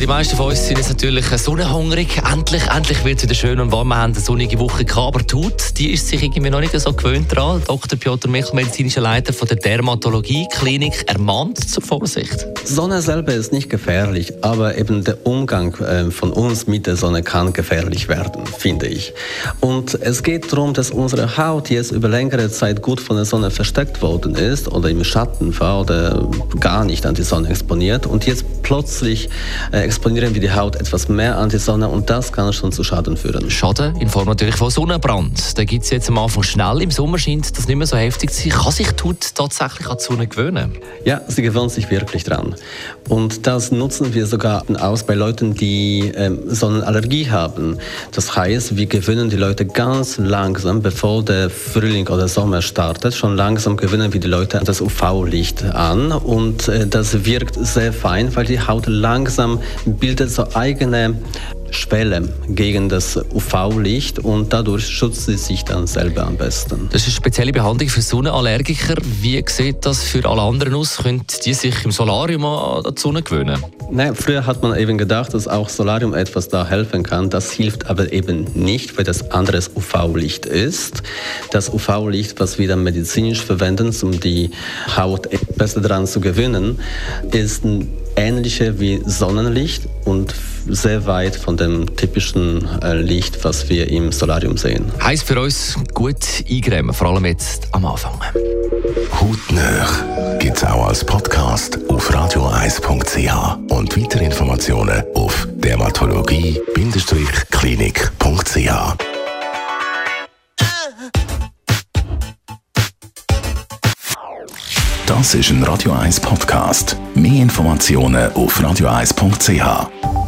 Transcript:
Die meisten von uns sind jetzt natürlich sonnenhungrig. Endlich, endlich wird es wieder schön und warm. Wir haben eine sonnige Woche gehabt, aber tut, die ist sich irgendwie noch nicht so gewöhnt dran. Dr. Piotr Michel, medizinischer Leiter von der Dermatologie-Klinik, ermahnt zur Vorsicht. Sonne selber ist nicht gefährlich, aber eben der Umgang äh, von uns mit der Sonne kann gefährlich werden, finde ich. Und es geht darum, dass unsere Haut jetzt über längere Zeit gut von der Sonne versteckt worden ist oder im Schatten war oder gar nicht an die Sonne exponiert und jetzt plötzlich äh, exponieren wir die Haut etwas mehr an die Sonne und das kann schon zu Schaden führen. Schaden in Form natürlich von Sonnenbrand. Da gibt es jetzt am Anfang schnell, im Sommer scheint das nicht mehr so heftig zu sein. Kann sich die Haut tatsächlich an die Sonne gewöhnen? Ja, sie gewöhnt sich wirklich dran. Und das nutzen wir sogar aus bei Leuten, die ähm, Sonnenallergie haben. Das heißt, wir gewöhnen die Leute ganz langsam, bevor der Frühling oder Sommer startet, schon langsam gewöhnen wir die Leute das UV-Licht an und äh, das wirkt sehr fein, weil die Haut langsam bildet so eigene Schwelle gegen das UV-Licht und dadurch schützt sie sich dann selber am besten. Das ist eine spezielle Behandlung für Sonnenallergiker. Wie sieht das für alle anderen aus? Können die sich im Solarium an die Sonne gewöhnen? Nein, früher hat man eben gedacht, dass auch Solarium etwas da helfen kann. Das hilft aber eben nicht, weil das anderes UV-Licht ist. Das UV-Licht, was wir dann medizinisch verwenden, um die Haut besser daran zu gewöhnen, ist ein ähnlicher wie Sonnenlicht und sehr weit von dem typischen äh, Licht, was wir im Solarium sehen. Heißt für uns gut eingrämen, vor allem jetzt am Anfang. Hautnöch gibt es auch als Podcast auf radioeis.ch und weitere Informationen auf dermatologie-klinik.ch. Das ist ein Radio 1 Podcast. Mehr Informationen auf radioeis.ch.